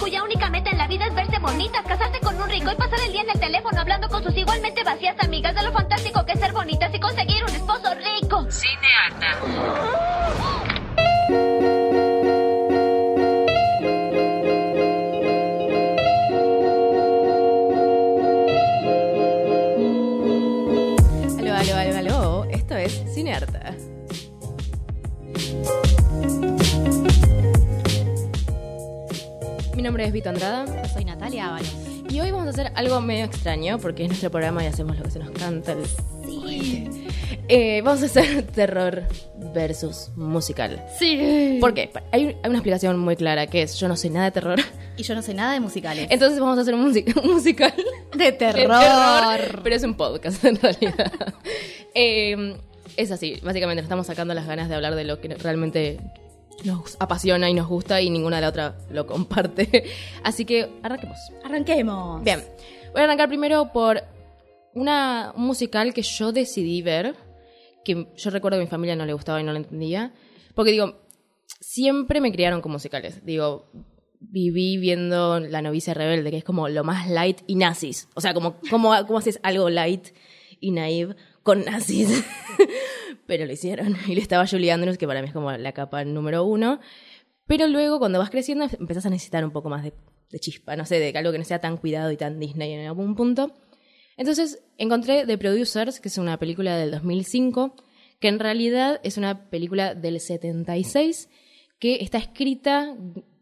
Cuya única meta en la vida es verse bonitas, casarse con un rico y pasar el día en el teléfono hablando con sus igualmente vacías amigas de lo fantástico que es ser bonitas y conseguir un esposo rico. Cinearta. Nombre es Vito Andrada Soy Natalia Ábalos. y hoy vamos a hacer algo medio extraño porque es nuestro programa y hacemos lo que se nos canta. el- Eh, vamos a hacer terror versus musical. Sí. ¿Por qué? Hay, hay una explicación muy clara que es yo no sé nada de terror, Y yo no sé nada de musicales. entonces vamos a hacer un, musi- un musical de de terror. pero es un podcast en realidad. Eh, es así, básicamente nos estamos sacando las ganas de hablar de lo que realmente nos apasiona y nos gusta y ninguna de la otra lo comparte. Así que arranquemos. Arranquemos. Bien, voy a arrancar primero por una, un musical que yo decidí ver, que yo recuerdo que a mi familia no le gustaba y no lo entendía, porque digo, siempre me criaron con musicales. Digo, viví viendo La novicia rebelde, que es como lo más light y nazis. O sea, como, como, ¿cómo haces algo light y naive con nazis? Pero lo hicieron. Y le estaba Julie Andrews, que para mí es como la capa número uno. Pero luego, cuando vas creciendo, empezás a necesitar un poco más de, de chispa, no sé, de algo que no sea tan cuidado y tan Disney en algún punto. Entonces, encontré The Producers, que es una película del 2005, que en realidad es una película del 76, que está escrita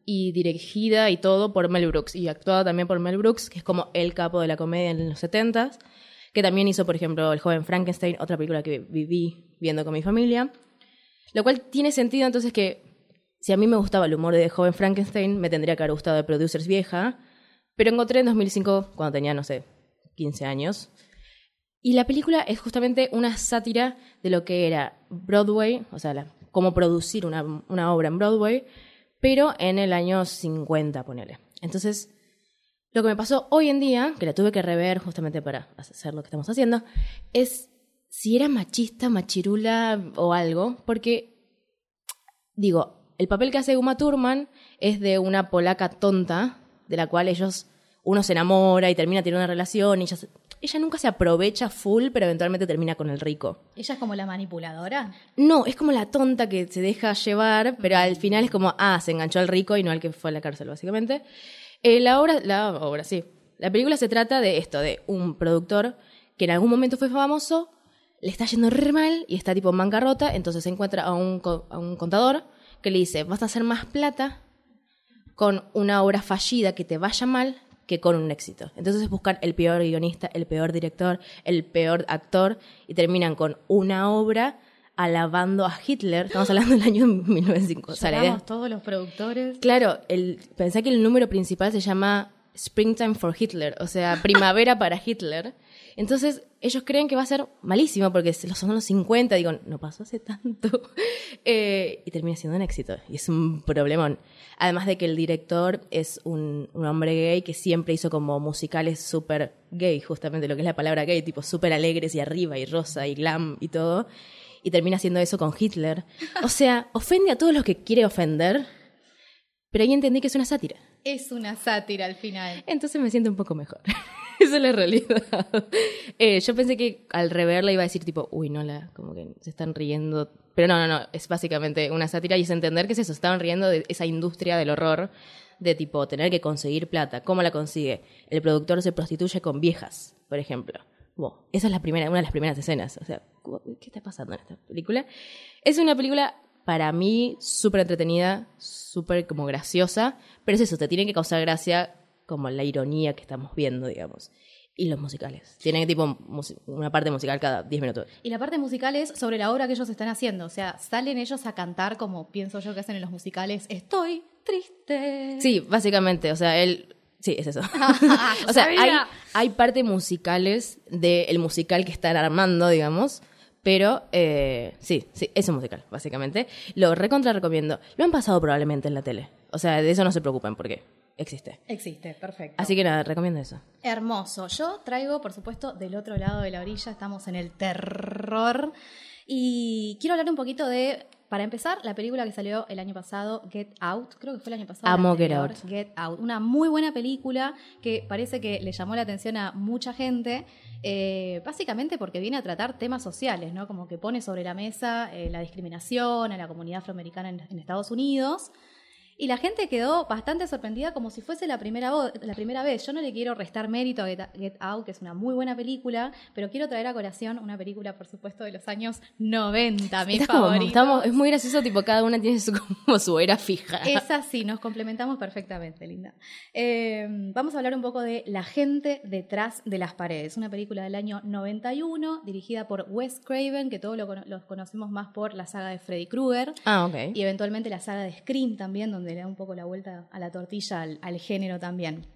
y dirigida y todo por Mel Brooks, y actuada también por Mel Brooks, que es como el capo de la comedia en los 70s, que también hizo, por ejemplo, El joven Frankenstein, otra película que viví viendo con mi familia. Lo cual tiene sentido entonces que si a mí me gustaba el humor de Joven Frankenstein, me tendría que haber gustado de Producers vieja, pero encontré en 2005, cuando tenía, no sé, 15 años. Y la película es justamente una sátira de lo que era Broadway, o sea, la- cómo producir una, una obra en Broadway, pero en el año 50, ponele. Entonces, lo que me pasó hoy en día, que la tuve que rever justamente para hacer lo que estamos haciendo, es si era machista, machirula o algo, porque, digo, el papel que hace Uma Thurman es de una polaca tonta, de la cual ellos, uno se enamora y termina teniendo una relación, y ella, se- ella nunca se aprovecha full, pero eventualmente termina con el rico. ¿Ella es como la manipuladora? No, es como la tonta que se deja llevar, pero al final es como, ah, se enganchó al rico y no al que fue a la cárcel, básicamente. Eh, la obra, la obra, sí. La película se trata de esto, de un productor que en algún momento fue famoso, le está yendo re mal y está tipo en bancarrota, entonces se encuentra a un, a un contador que le dice, vas a hacer más plata con una obra fallida que te vaya mal que con un éxito. Entonces buscan el peor guionista, el peor director, el peor actor y terminan con una obra alabando a Hitler. Estamos hablando del año 1905. O sea, todos los productores. Claro, el, pensé que el número principal se llama Springtime for Hitler, o sea, primavera para Hitler. Entonces, ellos creen que va a ser malísimo porque son los 50, digo, no pasó hace tanto. Eh, y termina siendo un éxito, y es un problemón. Además de que el director es un, un hombre gay que siempre hizo como musicales súper gay, justamente lo que es la palabra gay, tipo súper alegres y arriba y rosa y glam y todo. Y termina haciendo eso con Hitler. O sea, ofende a todos los que quiere ofender, pero ahí entendí que es una sátira. Es una sátira al final. Entonces me siento un poco mejor. Esa es la realidad. Eh, yo pensé que al reverla iba a decir tipo, uy, no, la, como que se están riendo. Pero no, no, no, es básicamente una sátira y es entender que eso, estaban riendo de esa industria del horror de tipo tener que conseguir plata. ¿Cómo la consigue? El productor se prostituye con viejas, por ejemplo. Wow, esa es la primera, una de las primeras escenas. O sea, ¿qué está pasando en esta película? Es una película para mí súper entretenida, súper como graciosa, pero es eso, te tiene que causar gracia como la ironía que estamos viendo, digamos. Y los musicales. Tienen tipo una parte musical cada 10 minutos. Y la parte musical es sobre la obra que ellos están haciendo. O sea, salen ellos a cantar como pienso yo que hacen en los musicales. Estoy triste. Sí, básicamente, o sea, él... Sí, es eso. Ah, o sea, hay, hay parte musicales del musical que están armando, digamos, Pero eh, sí, sí, es un musical, básicamente. Lo recontra recomiendo. Lo han pasado probablemente en la tele. O sea, de eso no se preocupen porque existe. Existe, perfecto. Así que nada, recomiendo eso. Hermoso. Yo traigo, por supuesto, del otro lado de la orilla, estamos en el terror. Y quiero hablar un poquito de, para empezar, la película que salió el año pasado, Get Out. Creo que fue el año pasado. Amo Get Out. Get Out. Una muy buena película que parece que le llamó la atención a mucha gente. eh, básicamente porque viene a tratar temas sociales, ¿no? Como que pone sobre la mesa eh, la discriminación a la comunidad afroamericana en, en Estados Unidos. Y la gente quedó bastante sorprendida como si fuese la primera, la primera vez. Yo no le quiero restar mérito a Get, Get Out, que es una muy buena película, pero quiero traer a colación una película, por supuesto, de los años 90, mi estamos- es muy gracioso, tipo, cada una tiene su, como su era fija. Es así, nos complementamos perfectamente, Linda. Eh, vamos a hablar un poco de La gente detrás de las paredes, una película del año 91, dirigida por Wes Craven, que todos lo, los conocemos más por la saga de Freddy Krueger. Ah, ok. Y eventualmente la saga de Scream también, donde le da un poco la vuelta a la tortilla al, al género también.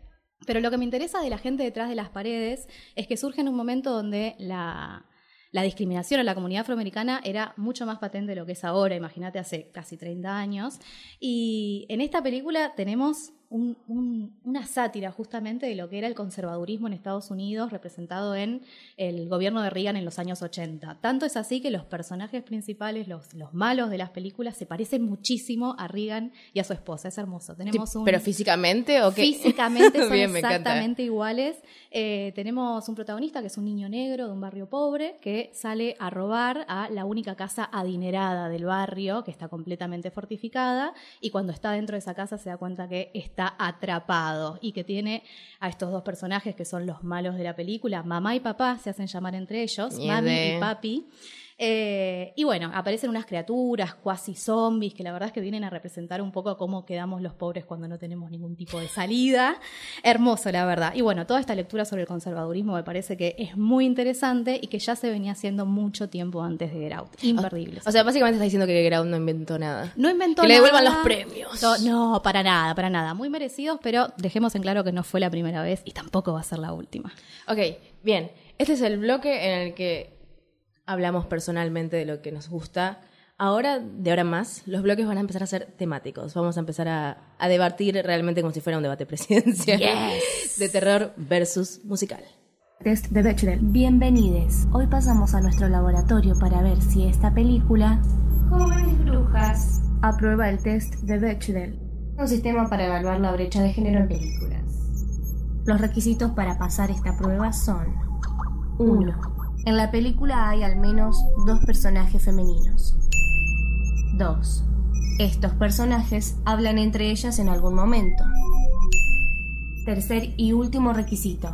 Pero lo que me interesa de la gente detrás de las paredes es que surge en un momento donde la, la discriminación a la comunidad afroamericana era mucho más patente de lo que es ahora, imagínate hace casi 30 años. Y en esta película tenemos un- un- una sátira justamente de lo que era el conservadurismo en Estados Unidos representado en el gobierno de Reagan en los años 80. Tanto es así que los personajes principales, los, los malos de las películas, se parecen muchísimo a Reagan y a su esposa. Es hermoso. Tenemos un... ¿Pero físicamente o qué? Físicamente son Bien, exactamente iguales. Eh, tenemos un protagonista que es un niño negro de un barrio pobre que sale a robar a la única casa adinerada del barrio, que está completamente fortificada, y cuando está dentro de esa casa se da cuenta que está atrapado y que tiene a estos dos personajes que son los malos de la película, mamá y papá se hacen llamar entre ellos, Miede. mami y papi. Eh, y bueno, aparecen unas criaturas cuasi zombies que la verdad es que vienen a representar un poco cómo quedamos los pobres cuando no tenemos ningún tipo de salida. Hermoso, la verdad. Y bueno, toda esta lectura sobre el conservadurismo me parece que es muy interesante y que ya se venía haciendo mucho tiempo antes de Get Out. Imperdible. O sea, básicamente está diciendo que Ground no inventó nada. no inventó que le devuelvan nada. los premios. No, no, para nada, para nada. Muy merecidos, pero dejemos en claro que no fue la primera vez y tampoco va a ser la última. Ok, bien. Este es el bloque en el que hablamos personalmente de lo que nos gusta. Ahora, de ahora en más, los bloques van a empezar a ser temáticos. Vamos a empezar a, a debatir realmente como si fuera un debate presidencial. De terror versus musical. Test de Bechdel. Bienvenidos. Hoy pasamos a nuestro laboratorio para ver si esta película, Jóvenes Brujas, aprueba el test de Bechdel. Un sistema para evaluar la brecha de género en películas. Los requisitos para pasar esta prueba son 1. En la película hay al menos dos personajes femeninos. 2. Estos personajes hablan entre ellas en algún momento. Tercer y último requisito.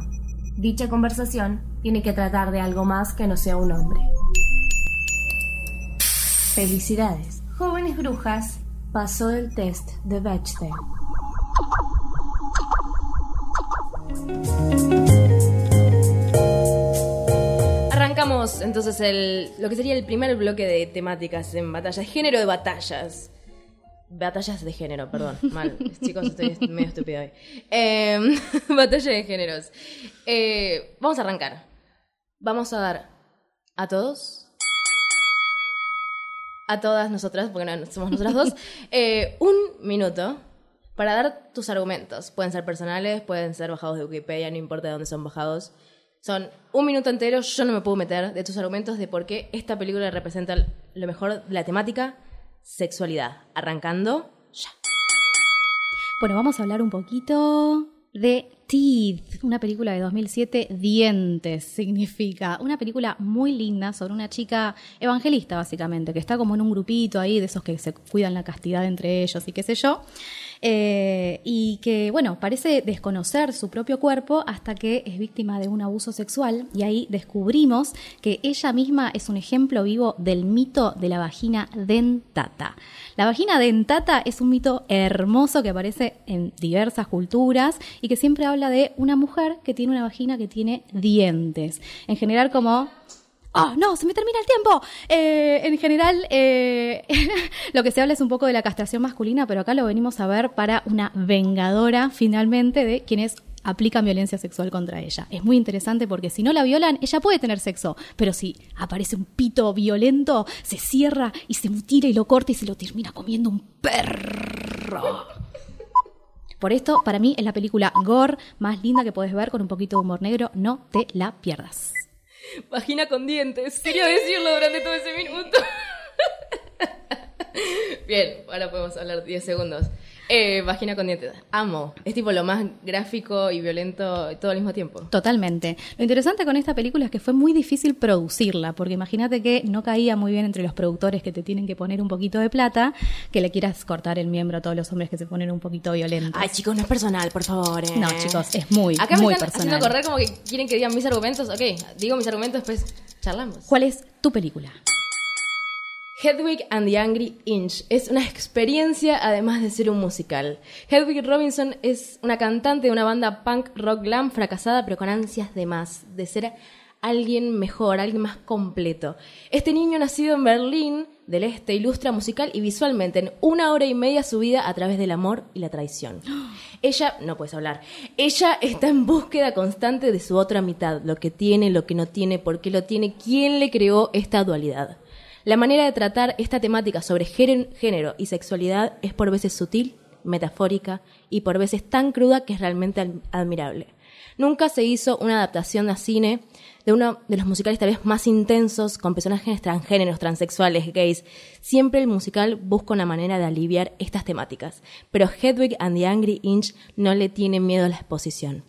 Dicha conversación tiene que tratar de algo más que no sea un hombre. Felicidades. Jóvenes brujas pasó el test de Bechdel. Arrancamos entonces el, lo que sería el primer bloque de temáticas en batallas. Género de batallas. Batallas de género, perdón. Mal. Chicos, estoy medio estúpida hoy. Eh, batalla de géneros. Eh, vamos a arrancar. Vamos a dar a todos. A todas nosotras, porque no somos nosotras dos, eh, un minuto para dar tus argumentos. Pueden ser personales, pueden ser bajados de Wikipedia, no importa de dónde son bajados. Son un minuto entero, yo no me puedo meter de tus argumentos de por qué esta película representa lo mejor la temática, sexualidad. Arrancando ya. Bueno, vamos a hablar un poquito de Teeth, una película de 2007, Dientes significa. Una película muy linda sobre una chica evangelista, básicamente, que está como en un grupito ahí de esos que se cuidan la castidad entre ellos y qué sé yo. Eh, y que, bueno, parece desconocer su propio cuerpo hasta que es víctima de un abuso sexual y ahí descubrimos que ella misma es un ejemplo vivo del mito de la vagina dentata. La vagina dentata es un mito hermoso que aparece en diversas culturas y que siempre habla de una mujer que tiene una vagina que tiene dientes. En general como ¡Oh, no! ¡Se me termina el tiempo! Eh, en general, eh, lo que se habla es un poco de la castración masculina, pero acá lo venimos a ver para una vengadora, finalmente, de quien es aplican violencia sexual contra ella. Es muy interesante porque si no la violan, ella puede tener sexo, pero si aparece un pito violento, se cierra y se mutila y lo corta y se lo termina comiendo un perro. Por esto, para mí es la película gore más linda que puedes ver con un poquito de humor negro. No te la pierdas. Vagina con dientes. Quería decirlo durante todo ese minuto. Bien, ahora podemos hablar 10 segundos. Eh, vagina con dientes. Amo. Es tipo lo más gráfico y violento todo al mismo tiempo. Totalmente. Lo interesante con esta película es que fue muy difícil producirla, porque imagínate que no caía muy bien entre los productores que te tienen que poner un poquito de plata, que le quieras cortar el miembro a todos los hombres que se ponen un poquito violentos. Ay, chicos, no es personal, por favor. eh. no, chicos, es muy, Acá me muy están personal. haciendo correr como que quieren que digan mis argumentos. Ok, digo mis argumentos, después charlamos. ¿Cuál es tu película? Hedwig and the Angry Inch es una experiencia además de ser un musical. Hedwig Robinson es una cantante de una banda punk rock glam fracasada pero con ansias de más, de ser alguien mejor, alguien más completo. Este niño nacido en Berlín del Este ilustra musical y visualmente en una hora y media su vida a través del amor y la traición. Ella, no puedes hablar, ella está en búsqueda constante de su otra mitad, lo que tiene, lo que no tiene, por qué lo tiene, quién le creó esta dualidad. La manera de tratar esta temática sobre género y sexualidad es por veces sutil, metafórica y por veces tan cruda que es realmente al- admirable. Nunca se hizo una adaptación a cine de uno de los musicales tal vez más intensos, con personajes transgéneros, transexuales, gays. Siempre el musical busca una manera de aliviar estas temáticas, pero Hedwig and the Angry Inch no le tiene miedo a la exposición.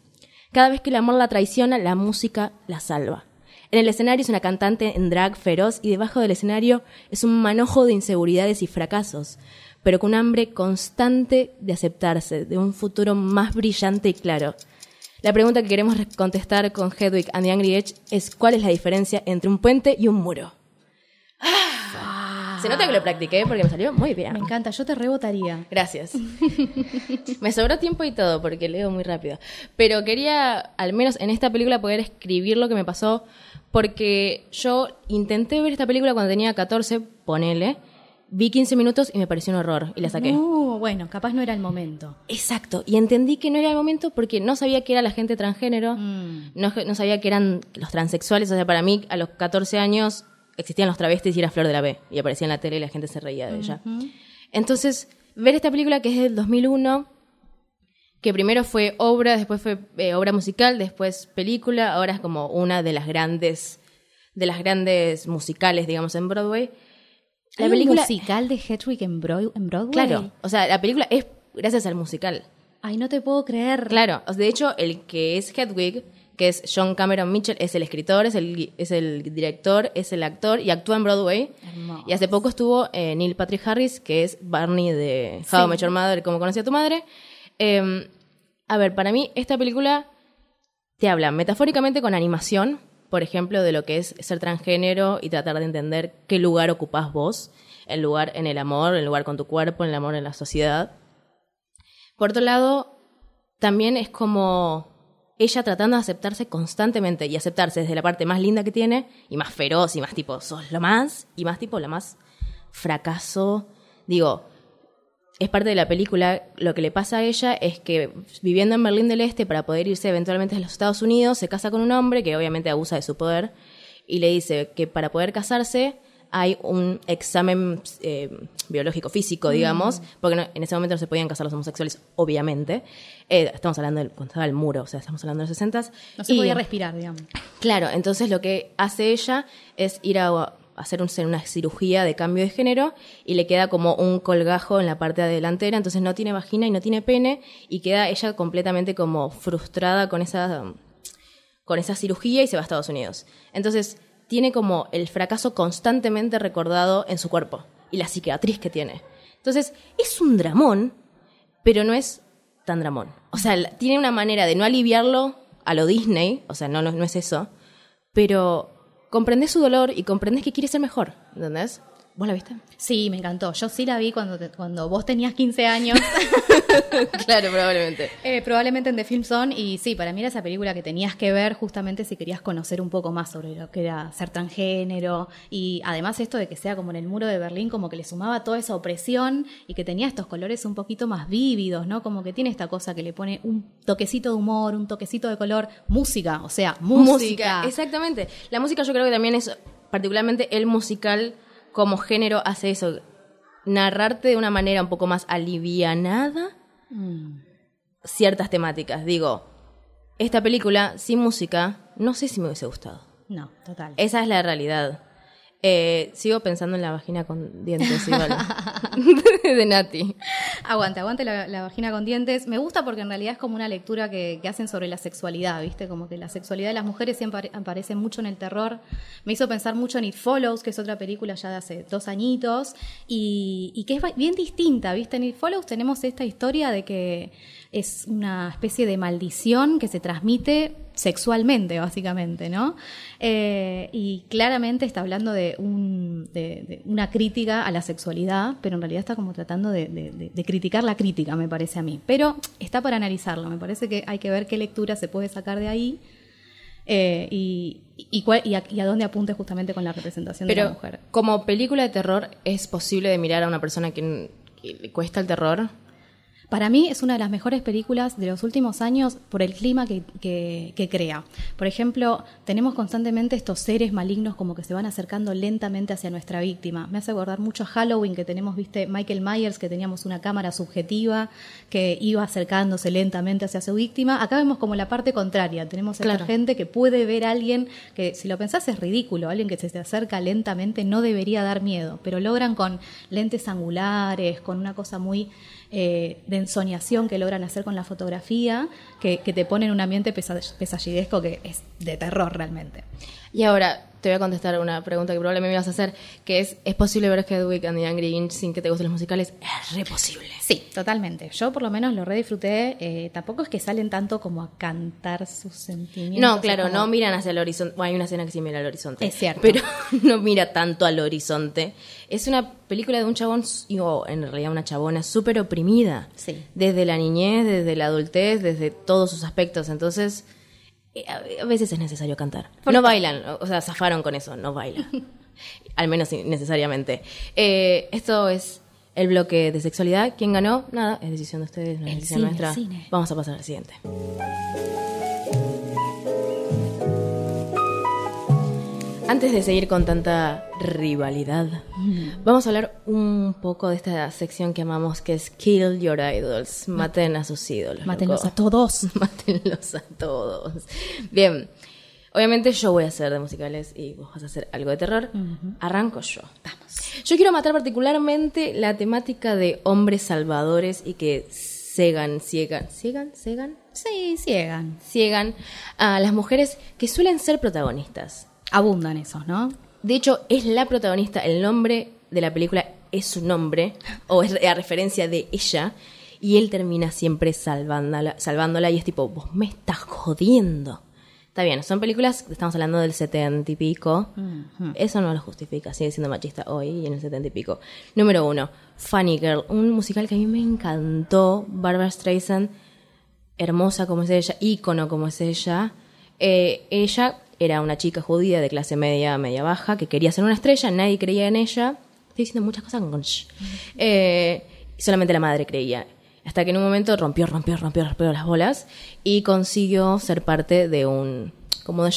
Cada vez que el amor la traiciona, la música la salva. En el escenario es una cantante en drag feroz y debajo del escenario es un manojo de inseguridades y fracasos, pero con hambre constante de aceptarse, de un futuro más brillante y claro. La pregunta que queremos re- contestar con Hedwig and the Angry Edge es cuál es la diferencia entre un puente y un muro. Ah, Se nota que lo practiqué porque me salió muy bien. Me encanta, yo te rebotaría. Gracias. Me sobró tiempo y todo porque leo muy rápido. Pero quería, al menos en esta película, poder escribir lo que me pasó porque yo intenté ver esta película cuando tenía 14, ponele. Vi 15 minutos y me pareció un horror y la saqué. Uh, bueno, capaz no era el momento. Exacto. Y entendí que no era el momento porque no sabía que era la gente transgénero, Mm. no, no sabía que eran los transexuales. O sea, para mí, a los 14 años existían los travestis y era Flor de la B. Y aparecía en la tele y la gente se reía de ella. Entonces, ver esta película que es del 2001, que primero fue obra, después fue eh, obra musical, después película, ahora es como una de las grandes, de las grandes musicales, digamos, en Broadway. La ¿Hay película, un musical de Hedwig en, Bro- en Broadway? claro, o sea, la película es gracias al musical. Ay, no te puedo creer. Claro, de hecho, el que es Hedwig, que es John Cameron Mitchell, es el escritor, es el, es el director, es el actor y actúa en Broadway. Hermoso. Y hace poco estuvo eh, Neil Patrick Harris, que es Barney de How I Met Your Mother, como conocí a tu madre. Eh, a ver, para mí esta película te habla metafóricamente con animación, por ejemplo, de lo que es ser transgénero y tratar de entender qué lugar ocupás vos, el lugar en el amor, el lugar con tu cuerpo, el amor en la sociedad. Por otro lado, también es como ella tratando de aceptarse constantemente y aceptarse desde la parte más linda que tiene y más feroz y más tipo, sos lo más, y más tipo, la más fracaso. Digo, es parte de la película, lo que le pasa a ella es que viviendo en Berlín del Este para poder irse eventualmente a los Estados Unidos, se casa con un hombre que obviamente abusa de su poder y le dice que para poder casarse hay un examen eh, biológico físico, digamos, porque no- en ese momento no se podían casar los homosexuales, obviamente. Eh, estamos hablando del, cuando estaba el muro, o sea, estamos hablando de los 60 No se podía respirar, digamos. Claro, entonces lo que hace ella es ir a hacer un- una cirugía de cambio de género y le queda como un colgajo en la parte delantera, entonces no tiene vagina y no tiene pene y queda ella completamente como frustrada con esa, con esa cirugía y se va a Estados Unidos. Entonces tiene como el fracaso constantemente recordado en su cuerpo y la cicatriz que tiene. Entonces es un dramón, pero no es tan dramón. O sea, tiene una manera de no aliviarlo a lo Disney, o sea, no, no es eso, pero comprendes su dolor y comprendes que quiere ser mejor, ¿entendés? ¿Vos la viste? Sí, me encantó. Yo sí la vi cuando, te- cuando vos tenías 15 años, claro, probablemente. eh, probablemente en The Film Zone, y sí, para mí era esa película que tenías que ver justamente si querías conocer un poco más sobre lo que era ser transgénero, y además esto de que sea como en el muro de Berlín, como que le sumaba toda esa opresión y que tenía estos colores un poquito más vívidos, ¿no? Como que tiene esta cosa que le pone un toquecito de humor, un toquecito de color, música, o sea, música. Exactamente. La música yo creo que también es, particularmente el musical como género, hace eso. Narrarte de una manera un poco más alivianada Mm. ciertas temáticas. Digo, esta película sin música, no sé si me hubiese gustado. No, total. Esa es la realidad. Eh, sigo pensando en la vagina con dientes igual. de Nati. Aguante, aguante la, la vagina con dientes. Me gusta porque en realidad es como una lectura que, que hacen sobre la sexualidad, ¿viste? Como que la sexualidad de las mujeres siempre apare- aparece mucho en el terror. Me hizo pensar mucho en It Follows, que es otra película ya de hace dos añitos, y, y que es bien distinta, ¿viste? En It Follows tenemos esta historia de que es una especie de maldición que se transmite sexualmente, básicamente, ¿no? Eh, y claramente está hablando de, un, de, de una crítica a la sexualidad, pero en realidad está como tratando de, criticar la crítica, me parece a mí. Pero está para analizarlo, me parece que hay que ver qué lectura se puede sacar de ahí eh, y, y, cuál- y a, y a dónde apunte justamente con la representación de la mujer. como película de terror, ¿es posible de mirar a una persona que, que le cuesta el terror? Para mí es una de las mejores películas de los últimos años por el clima que, que- que crea. Por ejemplo, tenemos constantemente estos seres malignos como que se van acercando lentamente hacia nuestra víctima. Me hace acordar mucho a Halloween que tenemos, viste, Michael Myers, que teníamos una cámara subjetiva que iba acercándose lentamente hacia su víctima. Acá vemos como la parte contraria. Tenemos a esta gente que puede ver a alguien que, si lo pensás, es ridículo. Alguien que se te acerca lentamente no debería dar miedo, pero logran con lentes angulares, con una cosa muy eh, de ensoñación que logran hacer con la fotografía, que, te pone en un ambiente pesa- pesallidesco que es de terror realmente. Y ahora te voy a contestar una pregunta que probablemente me ibas a hacer, que es, ¿es posible ver Hedwig and the Angry Inch sin que te gusten los musicales? Es re posible. Sí, totalmente. Yo por lo menos lo redisfruté. Eh, tampoco es que salen tanto como a cantar sus sentimientos. No, claro, como- no miran hacia el horizonte. Bueno, hay una escena que sí mira al horizonte. Es cierto. Pero no mira tanto al horizonte. Es una película de un chabón, o en realidad una chabona, súper oprimida. Sí. Desde la niñez, desde la adultez, desde todos sus aspectos. Entonces, a veces es necesario cantar. No bailan, o- sea, zafaron con eso, no bailan. Al menos necesariamente. Eh, esto es el bloque de sexualidad. ¿Quién ganó? Nada, es decisión de ustedes, no es El decisión cine, nuestra. cine. Vamos a pasar al siguiente. Antes de seguir con tanta rivalidad, vamos a hablar un poco de esta sección que amamos, que es Kill Your Idols. Maten a sus ídolos. Mátenlos loco. a todos. Mátenlos a todos. Bien, obviamente yo voy a hacer de musicales y vos vas a hacer algo de terror. Arranco yo. Vamos. Yo quiero matar particularmente la temática de hombres salvadores y que cegan, ciegan, ciegan, cegan, Sí, ciegan. ciegan a las mujeres que suelen ser protagonistas. Abundan esos, ¿no? De hecho, es la protagonista, el nombre de la película es su nombre, o es a referencia de ella, y él termina siempre salvándola, salvándola y es tipo, vos me estás jodiendo. Está bien, son películas, estamos hablando del setenta y pico, eso no lo justifica, sigue siendo machista hoy y en el setenta y pico. Número uno, Funny Girl, un musical que a mí me encantó, Barbara Streisand, hermosa como es ella, ícono como es ella. Eh, ella era una chica judía de clase media, media baja, que quería ser una estrella, nadie creía en ella. Estoy diciendo muchas cosas con. Eh, solamente la madre creía. Hasta que en un momento rompió, rompió, rompió, rompió las bolas y consiguió ser parte de un. como de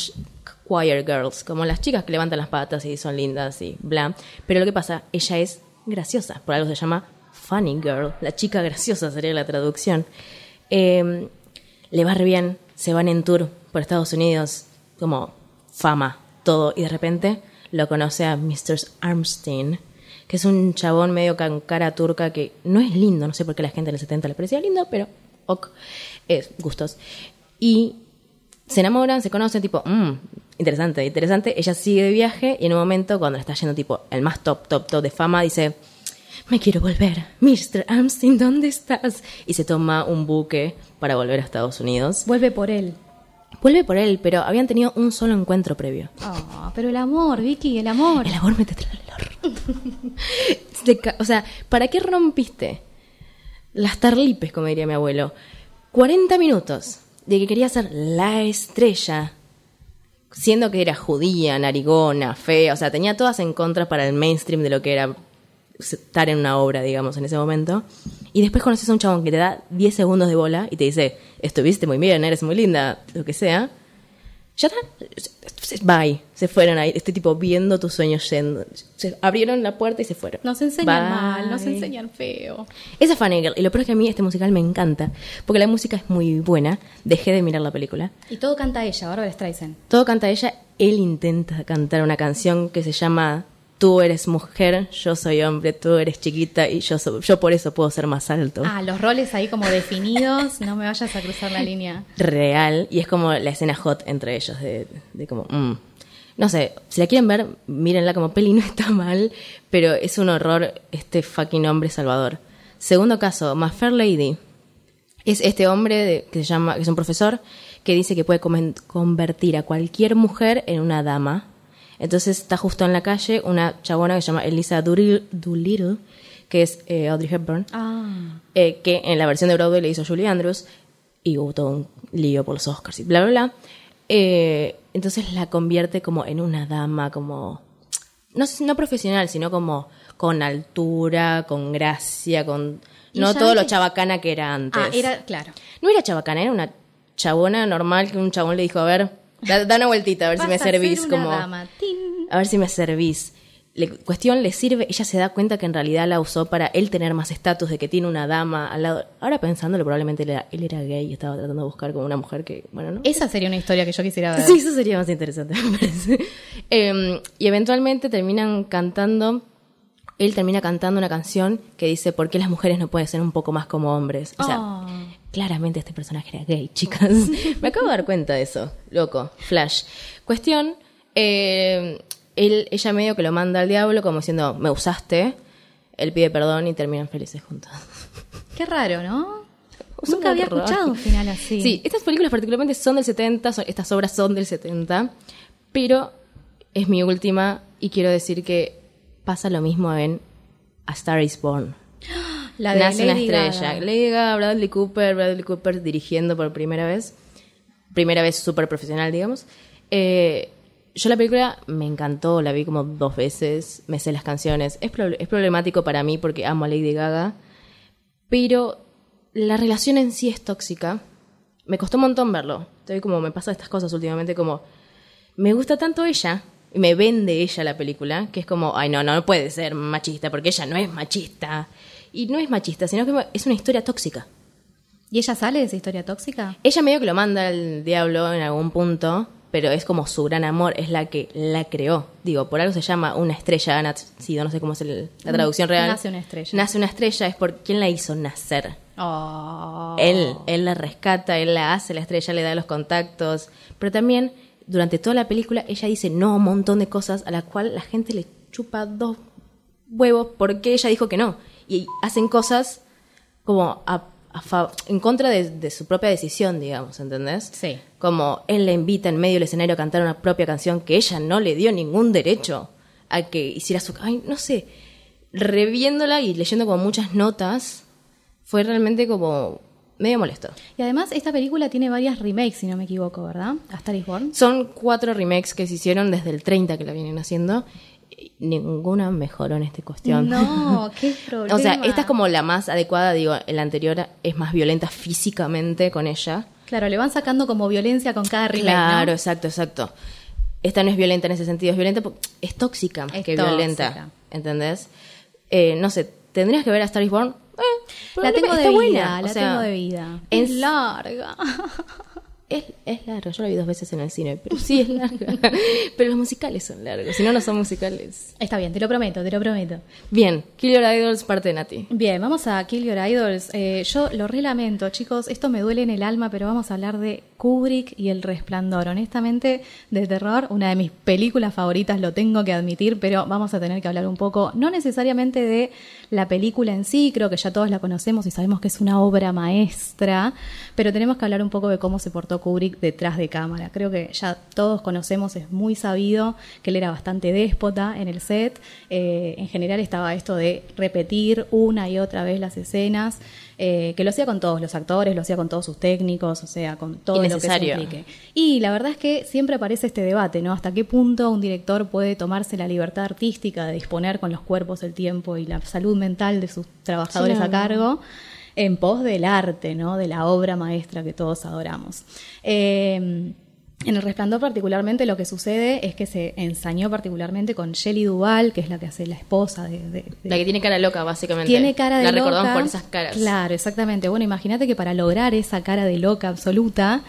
choir girls, como las chicas que levantan las patas y son lindas y bla. Pero lo que pasa, ella es graciosa, por algo se llama funny girl, la chica graciosa sería la traducción. Eh, le va re bien, se van en tour por Estados Unidos, como fama, todo, y de repente lo conoce a Mr. Armstein, que es un chabón medio con cara turca que no es lindo, no sé por qué la gente en el 70 le parecía lindo, pero ok, es gustos. Y se enamoran, se conocen, tipo, mmm, interesante, interesante. Ella sigue de viaje y en un momento, cuando le está yendo, tipo, el más top, top, top de fama, dice, me quiero volver. Mr. Armstein, ¿dónde estás? Y se toma un buque para volver a Estados Unidos. Vuelve por él. Vuelve por él, pero habían tenido un solo encuentro previo. Ah, pero el amor, Vicky, el amor. El amor me te trae el olor. O sea, ¿para qué rompiste las tarlipes, como diría mi abuelo? 40 minutos de que quería ser la estrella, siendo que era judía, narigona, fea, o sea, tenía todas en contra para el mainstream de lo que era estar en una obra, digamos, en ese momento. Y después conoces a un chabón que te da 10 segundos de bola y te dice, estuviste muy bien, eres muy linda, lo que sea. Ya está. Bye. Se fueron ahí. Este tipo viendo tus sueños yendo. Se abrieron la puerta y se fueron. Nos enseñan Bye. mal, nos enseñan feo. Esa es Funny Girl. Y lo peor es que a mí este musical me encanta. Porque la música es muy buena. Dejé de mirar la película. Y todo canta ella, Bárbara Streisand. Todo canta ella. Él intenta cantar una canción que se llama Tú eres mujer, yo soy hombre, tú eres chiquita y yo, so- yo por eso puedo ser más alto. Ah, los roles ahí como definidos, no me vayas a cruzar la línea. real y es como la escena hot entre ellos de, de como mm. no sé si la quieren ver mírenla como peli no está mal pero es un horror este fucking hombre salvador segundo caso Fair Lady es este hombre de- que se llama que es un profesor que dice que puede convertir a cualquier mujer en una dama entonces está justo en la calle una chabona que se llama Elisa Doolittle, que es eh, Audrey Hepburn Ah, eh, que en la versión de Broadway le hizo Julie Andrews y hubo todo un lío por los Oscars y bla, bla, bla. Eh, entonces la convierte como en una dama, como, no, no profesional, sino como con altura, con gracia, con... No todo lo chabacana que era antes. ah, era, claro. No era chabacana, era una chabona normal que un chabón le dijo, a ver, da, da una vueltita, a ver si me a ser servís. una como, dama. A ver si me servís. Le, cuestión le sirve, ella se da cuenta que en realidad la usó para él tener más estatus, de que tiene una dama al lado. Ahora pensándolo, probablemente él era, él era gay y estaba tratando de buscar como una mujer que, bueno, ¿no? Esa sería una historia que yo quisiera ver. Sí, eso sería más interesante, me parece. Eh, y eventualmente terminan cantando, él termina cantando una canción que dice, ¿por qué las mujeres no pueden ser un poco más como hombres? O sea, Oh. Claramente este personaje era gay, chicas. me acabo de dar cuenta de eso, loco, flash. Cuestión, eh, él, ella medio que lo manda al diablo como diciendo, me usaste, él pide perdón y terminan felices juntos. Qué raro, ¿no? Es Nunca había raro. escuchado un final así. Sí, estas películas particularmente son del 70, son- estas obras son del 70, pero es mi última y quiero decir que pasa lo mismo en A Star is Born. La de Nace una estrella. Gaga. Lady Gaga, Bradley Cooper, Bradley Cooper dirigiendo por primera vez. Primera vez súper profesional, digamos. Eh, yo la película me encantó, la vi como dos veces, me sé las canciones. Es, es problemático para mí porque amo a Lady Gaga, pero la relación en sí es tóxica. Me costó un montón verlo. Estoy como, me pasa estas cosas últimamente como, me gusta tanto ella, y me vende ella la película, que es como, ay no, no, no puede ser machista, porque ella no es machista. Y no es machista, sino que es una historia tóxica. ¿Y ella sale de esa historia tóxica? Ella medio que lo manda al diablo en algún punto, pero es como su gran amor, es la que la creó. Digo, por algo se llama una estrella, ha nacido, no sé cómo es el- la traducción real. Nace una estrella. Nace una estrella, es por quién la hizo nacer. Oh. Él, él la rescata, él la hace, la estrella le da los contactos. Pero también, durante toda la película, ella dice no a un montón de cosas a las cuales la gente le chupa dos huevos porque ella dijo que no. Y hacen cosas como a- a fa- en contra de, de su propia decisión, digamos, ¿entendés? Sí. Como él la invita en medio del escenario a cantar una propia canción que ella no le dio ningún derecho a que hiciera su... Ay, no sé. Reviéndola y leyendo como muchas notas, fue realmente como medio molesto. Y además, esta película tiene varias remakes, si no me equivoco, ¿verdad? A Star is Born. Son cuatro remakes que se hicieron desde el 30 que la vienen haciendo. Ninguna mejoró en esta cuestión. No, qué problema. o sea, esta es como la más adecuada, digo, la anterior es más violenta físicamente con ella. Claro, le van sacando como violencia con cada remake, claro, ¿no? exacto, exacto. Esta no es violenta en ese sentido, es violenta porque es tóxica más Es que tóxica. violenta, ¿entendés? Eh, no sé, ¿tendrías que ver a Star is Born? Eh, La tengo de vida, buena, la o sea, tengo de vida. Es larga. Es, es larga, yo la vi dos veces en el cine, pero sí es larga. pero los musicales son largos, si no, no son musicales. Está bien, te lo prometo, te lo prometo. Bien, Kill Your Idols, parte de Nati. Bien, vamos a Kill Your Idols. Eh, yo lo relamento, chicos, esto me duele en el alma, pero vamos a hablar de Kubrick y El Resplandor. Honestamente, de terror, una de mis películas favoritas, lo tengo que admitir, pero vamos a tener que hablar un poco, no necesariamente de la película en sí, creo que ya todos la conocemos y sabemos que es una obra maestra, pero tenemos que hablar un poco de cómo se portó Kubrick detrás de cámara. Creo que ya todos conocemos, es muy sabido que él era bastante déspota en el set. Eh, en general estaba esto de repetir una y otra vez las escenas, eh, que lo hacía con todos los actores, lo hacía con todos sus técnicos, o sea, con todo lo que se implique. Y la verdad es que siempre aparece este debate, ¿no? Hasta qué punto un director puede tomarse la libertad artística de disponer con los cuerpos, el tiempo y la salud mental de sus trabajadores a cargo en pos del arte, ¿no? De la obra maestra que todos adoramos. Eh, en El Resplandor particularmente lo que sucede es que se ensañó particularmente con Shelley Duvall, que es la que hace la esposa de- de- de, La que tiene cara loca, básicamente. tiene cara de La loca. recordamos por esas caras. Claro, exactamente. Bueno, imagínate que para lograr esa cara de loca absoluta,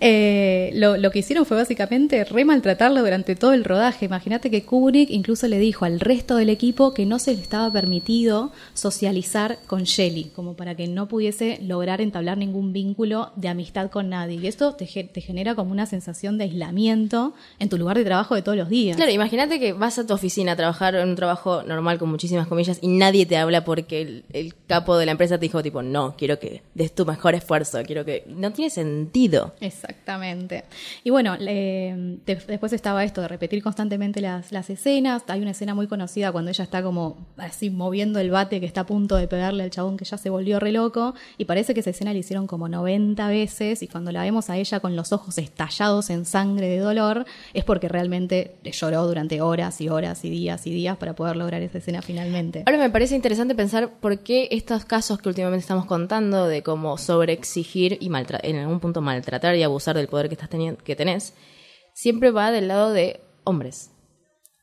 eh, lo, lo que hicieron fue básicamente re maltratarla durante todo el rodaje. Imagínate que Kubrick incluso le dijo al resto del equipo que no se le estaba permitido socializar con Shelley, como para que no pudiese lograr entablar ningún vínculo de amistad con nadie. Y esto te genera como una sensación de aislamiento en tu lugar de trabajo de todos los días. Claro, imagínate que vas a tu oficina a trabajar en un trabajo normal con muchísimas comillas y nadie te habla porque el, el capo de la empresa te dijo tipo, no, quiero que des tu mejor esfuerzo, quiero que... No tiene sentido. Exactamente. Y bueno, le- después estaba esto de repetir constantemente las, las escenas. Hay una escena muy conocida cuando ella está como así moviendo el bate que está a punto de pegarle al chabón que ya se volvió re loco. Y parece que esa escena la hicieron como 90 veces. Y cuando la vemos a ella con los ojos estallados en sangre de dolor, es porque realmente lloró durante horas y horas y días y días para poder lograr esa escena finalmente. Ahora me parece interesante pensar por qué estos casos que últimamente estamos contando de cómo sobreexigir y en algún punto maltratar y abusar del poder que estás teniendo, que tenés, siempre va del lado de hombres.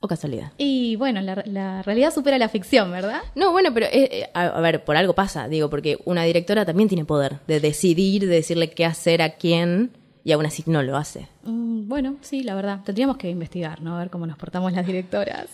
O casualidad. Y bueno, la, la realidad supera la ficción, ¿verdad? No, bueno, pero eh, eh, a, a ver, por algo pasa, digo, porque una directora también tiene poder de decidir, de decirle qué hacer a quién, y aún así no lo hace. Mm, Bueno, sí, la verdad. Tendríamos que investigar, ¿no? A ver cómo nos portamos las directoras.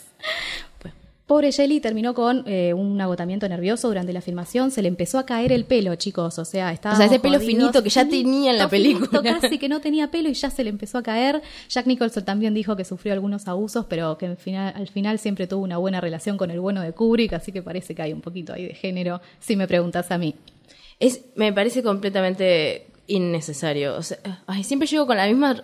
Pues, Pobre Jelly terminó con eh, un agotamiento nervioso durante la filmación. Se le empezó a caer el pelo, chicos. O sea, estaba. O sea, ese pelo finito que ya tenía en la película. casi que no tenía pelo y ya se le empezó a caer. Jack Nicholson también dijo que sufrió algunos abusos, pero que al final, al final siempre tuvo una buena relación con el bueno de Kubrick. Así que parece que hay un poquito ahí de género, si me preguntas a mí. Es, me parece completamente innecesario. O sea, ay, siempre llego con la misma.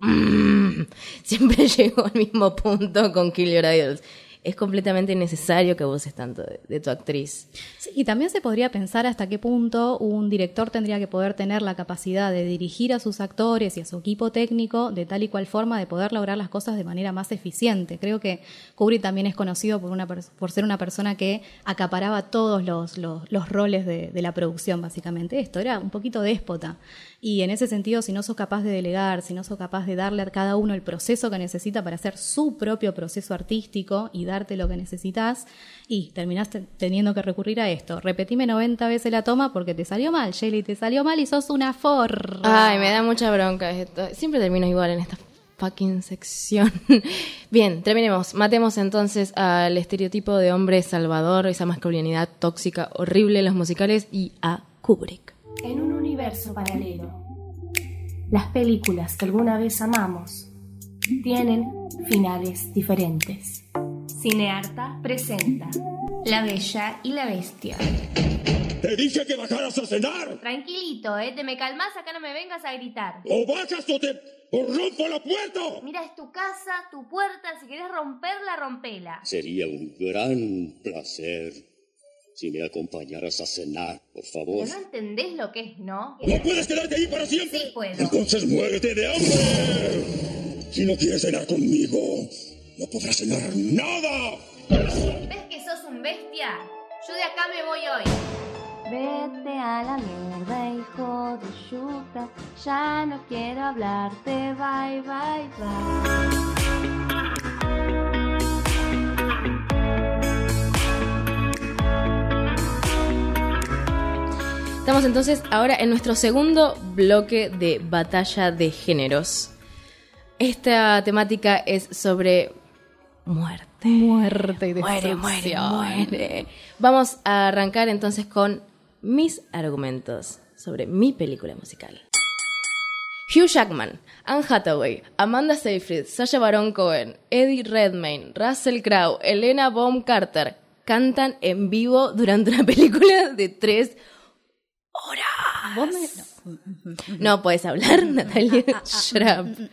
Mm, siempre llego al mismo punto con Kill Your Idols. Es completamente innecesario que abuses tanto de, tu actriz. Sí, y también se podría pensar hasta qué punto un director tendría que poder tener la capacidad de dirigir a sus actores y a su equipo técnico de tal y cual forma de poder lograr las cosas de manera más eficiente. Creo que Kubrick también es conocido por, una por ser una persona que acaparaba todos los, los- los roles de, de la producción, básicamente. Esto era un poquito déspota. Y en ese sentido, si no sos capaz de delegar, si no sos capaz de darle a cada uno el proceso que necesita para hacer su propio proceso artístico y darte lo que necesitas, y terminás te- teniendo que recurrir a esto. Repetime 90 veces la toma porque te salió mal, Shelly, te salió mal y sos una forra. Ay, me da mucha bronca esto. Siempre termino igual en esta fucking sección. Bien, terminemos. Matemos entonces al estereotipo de hombre salvador, esa masculinidad tóxica horrible en los musicales y a Kubrick. En un universo paralelo, las películas que alguna vez amamos tienen finales diferentes. Cinearta presenta La Bella y la Bestia. ¡Te dije que bajaras a cenar! Tranquilito, eh, te me calmas, acá no me vengas a gritar. ¡O bajas o te o rompo la puerta! Mira, es tu casa, tu puerta, si querés romperla, rompela. Sería un gran placer si me acompañaras a cenar, por favor. Que no entendés lo que es, ¿no? ¡No puedes quedarte ahí para siempre! Sí puedo. Entonces muérete de hambre. Si no quieres cenar conmigo, no podrás cenar nada. ¿Ves que sos un bestia? Yo de acá me voy hoy. Vete a la mierda, hijo de yuta. Ya no quiero hablarte. Bye, bye, bye. Estamos entonces ahora en nuestro segundo bloque de batalla de géneros. Esta temática es sobre muerte. Muerte y Muere, muere, muere. Vamos a arrancar entonces con mis argumentos sobre mi película musical. Hugh Jackman, Anne Hathaway, Amanda Seyfried, Sacha Baron Cohen, Eddie Redmayne, Russell Crowe, Elena Baum Carter cantan en vivo durante una película de tres horas. Vos me- no. No puedes hablar, Natalia. Shut up.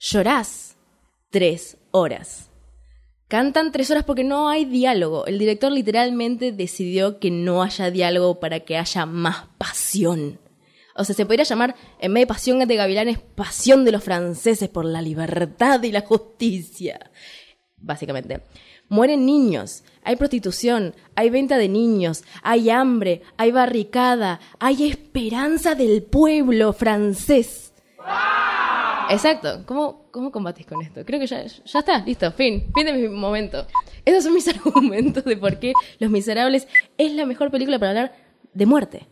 Llorás tres horas. Cantan tres horas porque no hay diálogo. El director literalmente decidió que no haya diálogo para que haya más pasión. O sea, se podría llamar, en vez de pasión de gavilanes, pasión de los franceses por la libertad y la justicia. Básicamente. Mueren niños, hay prostitución, hay venta de niños, hay hambre, hay barricada, hay esperanza del pueblo francés. Exacto. ¿Cómo, ¿Cómo combatís con esto? Creo que ya, ya está, listo, fin. Fin de mi momento. Esos son mis argumentos de por qué Los Miserables es la mejor película para hablar de muerte.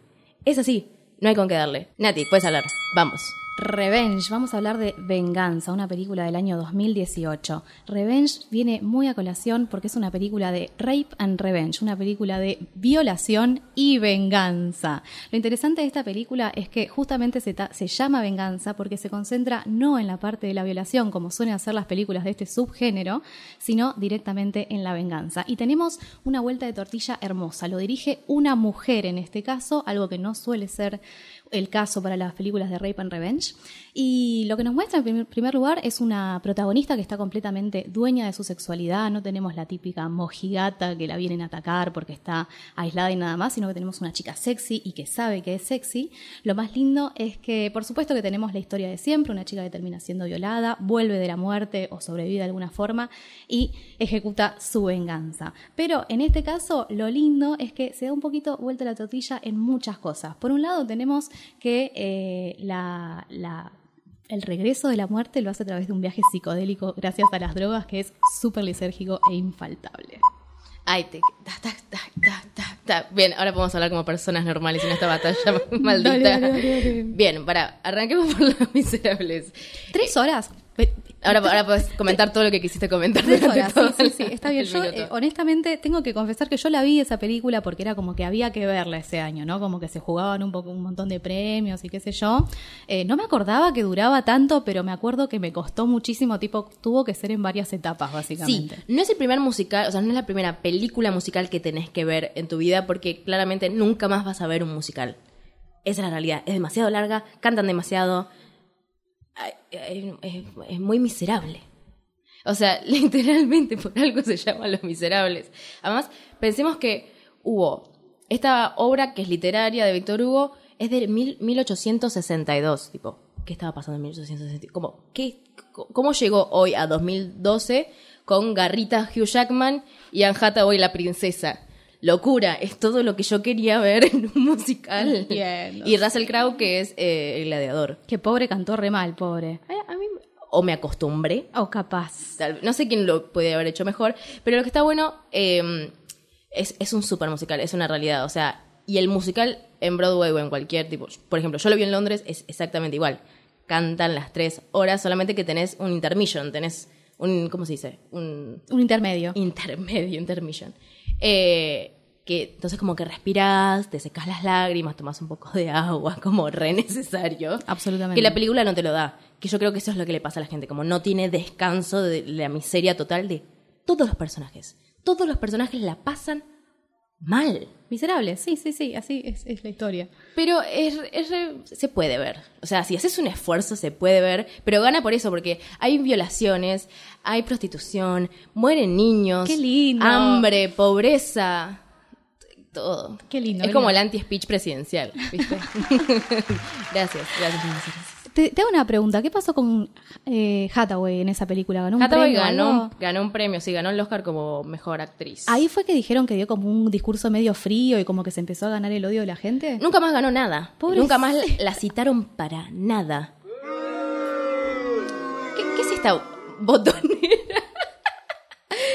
Es así, no hay con qué darle. Nati, puedes hablar. Vamos. Revenge, vamos a hablar de Venganza, una película del año 2018. Revenge viene muy a colación porque es una película de rape and revenge, una película de violación y venganza. Lo interesante de esta película es que justamente se, llama venganza porque se concentra no en la parte de la violación, como suelen hacer las películas de este subgénero, sino directamente en la venganza. Y tenemos una vuelta de tortilla hermosa. Lo dirige una mujer en este caso, algo que no suele ser el caso para las películas de Rape and Revenge. Y lo que nos muestra en primer, lugar es una protagonista que está completamente dueña de su sexualidad. No tenemos la típica mojigata que la vienen a atacar porque está aislada y nada más, sino que tenemos una chica sexy y que sabe que es sexy. Lo más lindo es que, por supuesto, que tenemos la historia de siempre: una chica que termina siendo violada, vuelve de la muerte o sobrevive de alguna forma y ejecuta su venganza. Pero en este caso, lo lindo es que se da un poquito vuelta la tortilla en muchas cosas. Por un lado, tenemos que eh, la, la- el regreso de la muerte lo hace a través de un viaje psicodélico gracias a las drogas que es súper lisérgico e infaltable. Ay, te... ta, ta, ta. Bien, ahora podemos hablar como personas normales en esta batalla maldita. Dale, dale, dale, dale. Bien, para, arranquemos por los miserables. ¿Tres horas? Ahora, ahora puedes comentar todo lo que quisiste comentar. Horas, todo sí, sí, sí, está bien. Yo, eh, honestamente, tengo que confesar que yo la vi esa película porque era como que había que verla ese año, ¿no? Como que se jugaban un poco un montón de premios y qué sé yo. Eh, no me acordaba que duraba tanto, pero me acuerdo que me costó muchísimo, tipo, tuvo que ser en varias etapas, Sí, básicamente. no es el primer musical, o sea, no es la primera película musical que tenés que ver en tu vida porque claramente nunca más vas a ver un musical. Esa es la realidad. Es demasiado larga, cantan demasiado. Es, muy miserable. O sea, literalmente por algo se llama Los Miserables. Además, pensemos que hubo esta obra que es literaria de Víctor Hugo, es de mil- 1862, tipo, ¿qué estaba pasando en 1862? Como, ¿qué, ¿Cómo llegó hoy a 2012 con Garrita Hugh Jackman y Anne Hathaway la princesa? Locura, es todo lo que yo quería ver en un musical. Entiendo. Y Russell Crowe, que es eh, el gladiador. Que pobre cantó re mal, pobre. A, a mí, o me acostumbré, O capaz. No sé quién lo puede haber hecho mejor, pero lo que está bueno eh, es, es un super musical, es una realidad. O sea, y el musical en Broadway o en cualquier tipo, por ejemplo, yo lo vi en Londres, es exactamente igual. Cantan las tres horas, solamente que tenés un intermission, tenés un, ¿cómo se dice? Un Un intermedio. intermedio, intermission. Eh, que entonces como que respirás, te secas las lágrimas, tomas un poco de agua, como re necesario. Absolutamente. Que la película no te lo da. Que yo creo que eso es lo que le pasa a la gente, como no tiene descanso de la miseria total de todos los personajes. Todos los personajes la pasan mal. Miserable, sí, sí, sí, así es, es la historia. Pero es, es re- se puede ver. O sea, si haces un esfuerzo se puede ver, pero gana por eso, porque hay violaciones, hay prostitución, mueren niños, ¡Qué lindo! hambre, pobreza, todo. Qué lindo, Es como el anti-speech presidencial, ¿viste? gracias, gracias. gracias. Te, te hago una pregunta, ¿qué pasó con eh, Hathaway en esa película? ¿Ganó un Hathaway premio ganó, ganó un premio, sí, ganó el Oscar como mejor actriz. Ahí fue que dijeron que dio como un discurso medio frío y como que se empezó a ganar el odio de la gente. Nunca más ganó nada. Pobrecita. Nunca más la- la citaron para nada. ¿Qué, qué es esta botonera?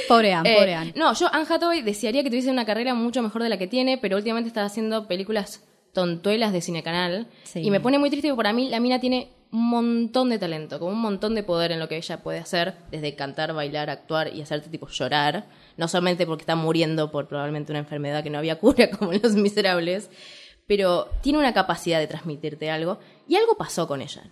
Pobre Anne, Eh, pobre Anne. no, yo Anne Hathaway desearía que tuviese una carrera mucho mejor de la que tiene, pero últimamente está haciendo películas tontuelas de cinecanal. Sí. Y me pone muy triste porque para mí la mina tiene un montón de talento, como un montón de poder en lo que ella puede hacer, desde cantar, bailar, actuar y hacerte tipo llorar. No solamente porque está muriendo por probablemente una enfermedad que no había cura como en Los Miserables, pero tiene una capacidad de transmitirte algo. Y algo pasó con ella.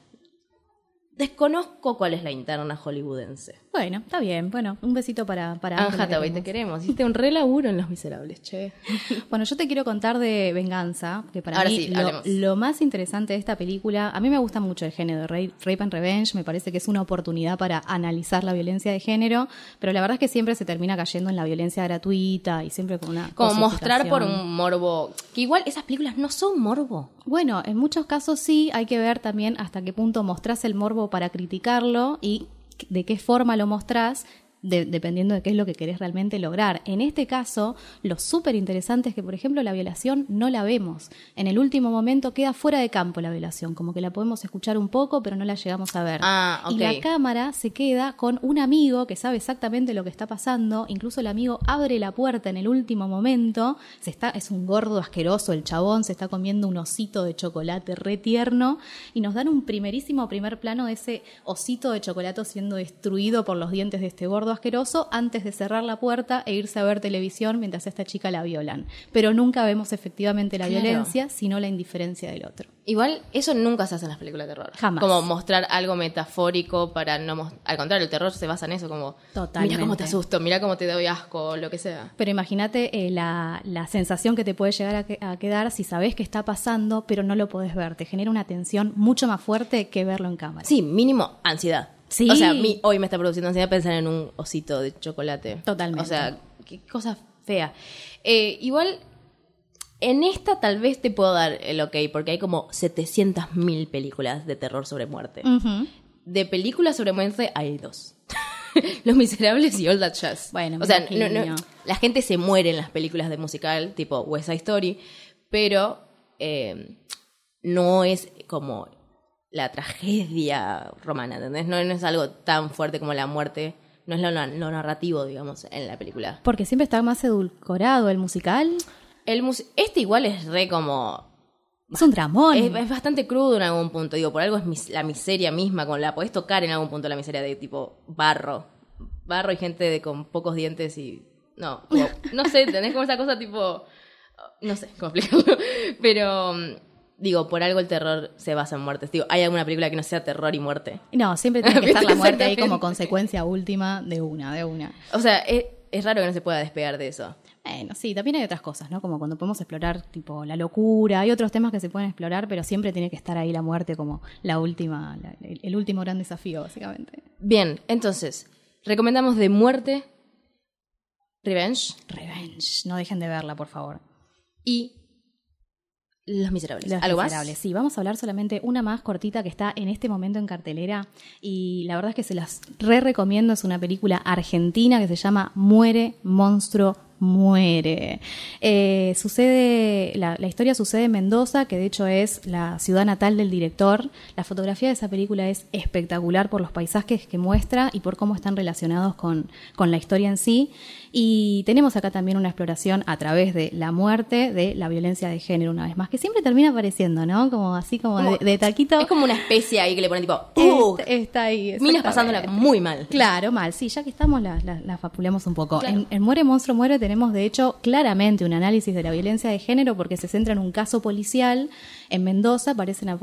Desconozco cuál es la interna hollywoodense. Bueno, está bien. Bueno, un besito para, para Anne Hathaway, te queremos. Hiciste un re laburo en Los Miserables, che. Bueno, yo te quiero contar de Venganza, que para Ahora mí sí, lo, lo más interesante de esta película, a mí me gusta mucho el género de rape, rape and revenge, me parece que es una oportunidad para analizar la violencia de género, pero la verdad es que siempre se termina cayendo en la violencia gratuita y siempre con una Como mostrar por un morbo. Que igual esas películas no son morbo. Bueno, en muchos casos sí, hay que ver también hasta qué punto mostrás el morbo para criticarlo y de qué forma lo mostrás. De- dependiendo de qué es lo que querés realmente lograr. En este caso, lo súper interesante es que, por ejemplo, la violación no la vemos. En el último momento queda fuera de campo la violación, como que la podemos escuchar un poco, pero no la llegamos a ver. Ah. Y la cámara se queda con un amigo que sabe exactamente lo que está pasando. Incluso el amigo abre la puerta en el último momento. Se está, es un gordo asqueroso el chabón, se está comiendo un osito de chocolate re tierno. Y nos dan un primerísimo primer plano de ese osito de chocolate siendo destruido por los dientes de este gordo asqueroso antes de cerrar la puerta e irse a ver televisión mientras a esta chica la violan. Pero nunca vemos efectivamente la Claro. violencia, sino la indiferencia del otro. Igual, eso nunca se hace en las películas de terror. Jamás. Como mostrar algo metafórico para no Al contrario, el terror se basa en eso, como. Totalmente. Mira cómo te asusto, mira cómo te doy asco, lo que sea. Pero imagínate eh, la, la sensación que te puede llegar a, que- a quedar si sabes que está pasando, pero no lo podés ver. Te genera una tensión mucho más fuerte que verlo en cámara. Sí, mínimo ansiedad. Sí. O sea, mi- hoy me está produciendo ansiedad pensar en un osito de chocolate. Totalmente. O sea, qué cosa fea. Eh, igual, en esta tal vez te puedo dar el ok, porque hay como 700.000 películas de terror sobre muerte. De películas sobre muerte hay dos. Los Miserables y All That Jazz. Bueno, o sea, no- no- la gente se muere en las películas de musical, tipo West Side Story, pero eh, no es como la tragedia romana, ¿entendés? No, no es algo tan fuerte como la muerte, no es lo, lo narrativo, digamos, en la película. Porque siempre está más edulcorado el musical. El mus- este igual es re como Es un dramón. Es, es bastante crudo en algún punto, digo, por algo es mis- la miseria misma, con la podés tocar en algún punto la miseria de tipo barro. Barro y gente de, con pocos dientes y. No, como- no sé, tenés como esa cosa tipo. No sé cómo explicarlo. Pero. Digo, por algo el terror se basa en muertes. Digo, ¿hay alguna película que no sea terror y muerte? No, siempre tiene que estar la muerte ahí como consecuencia última de una, de una. O sea, es, es raro que no se pueda despegar de eso. Bueno, sí, también hay otras cosas, ¿no? Como cuando podemos explorar, tipo, la locura, hay otros temas que se pueden explorar, pero siempre tiene que estar ahí la muerte como la última, la- el, el último gran desafío, básicamente. Bien, entonces, recomendamos de muerte, Revenge Revenge, no dejen de verla, por favor. y Los Miserables. Los ¿Algo Miserables. más? Sí, vamos a hablar solamente una más cortita que está en este momento en cartelera y la verdad es que se las re recomiendo. Es una película argentina que se llama Muere, Monstruo, Muere. Eh, sucede, la, la historia sucede en Mendoza, que de hecho es la ciudad natal del director. La fotografía de esa película es espectacular por los paisajes que muestra y por cómo están relacionados con, con la historia en sí. Y tenemos acá también una exploración a través de la muerte, de la violencia de género, una vez más, que siempre termina apareciendo, ¿no? Como así, como, Como- de, de taquito. Es como una especie ahí que le ponen tipo, ¡uh! Está, está ahí. Minas pasándola muy mal. Claro, mal, sí, ya que estamos la, la, la fapulemos un poco. En, en Muere Monstruo Muere tenemos de hecho claramente un análisis de la violencia de género porque se centra en un caso policial. En Mendoza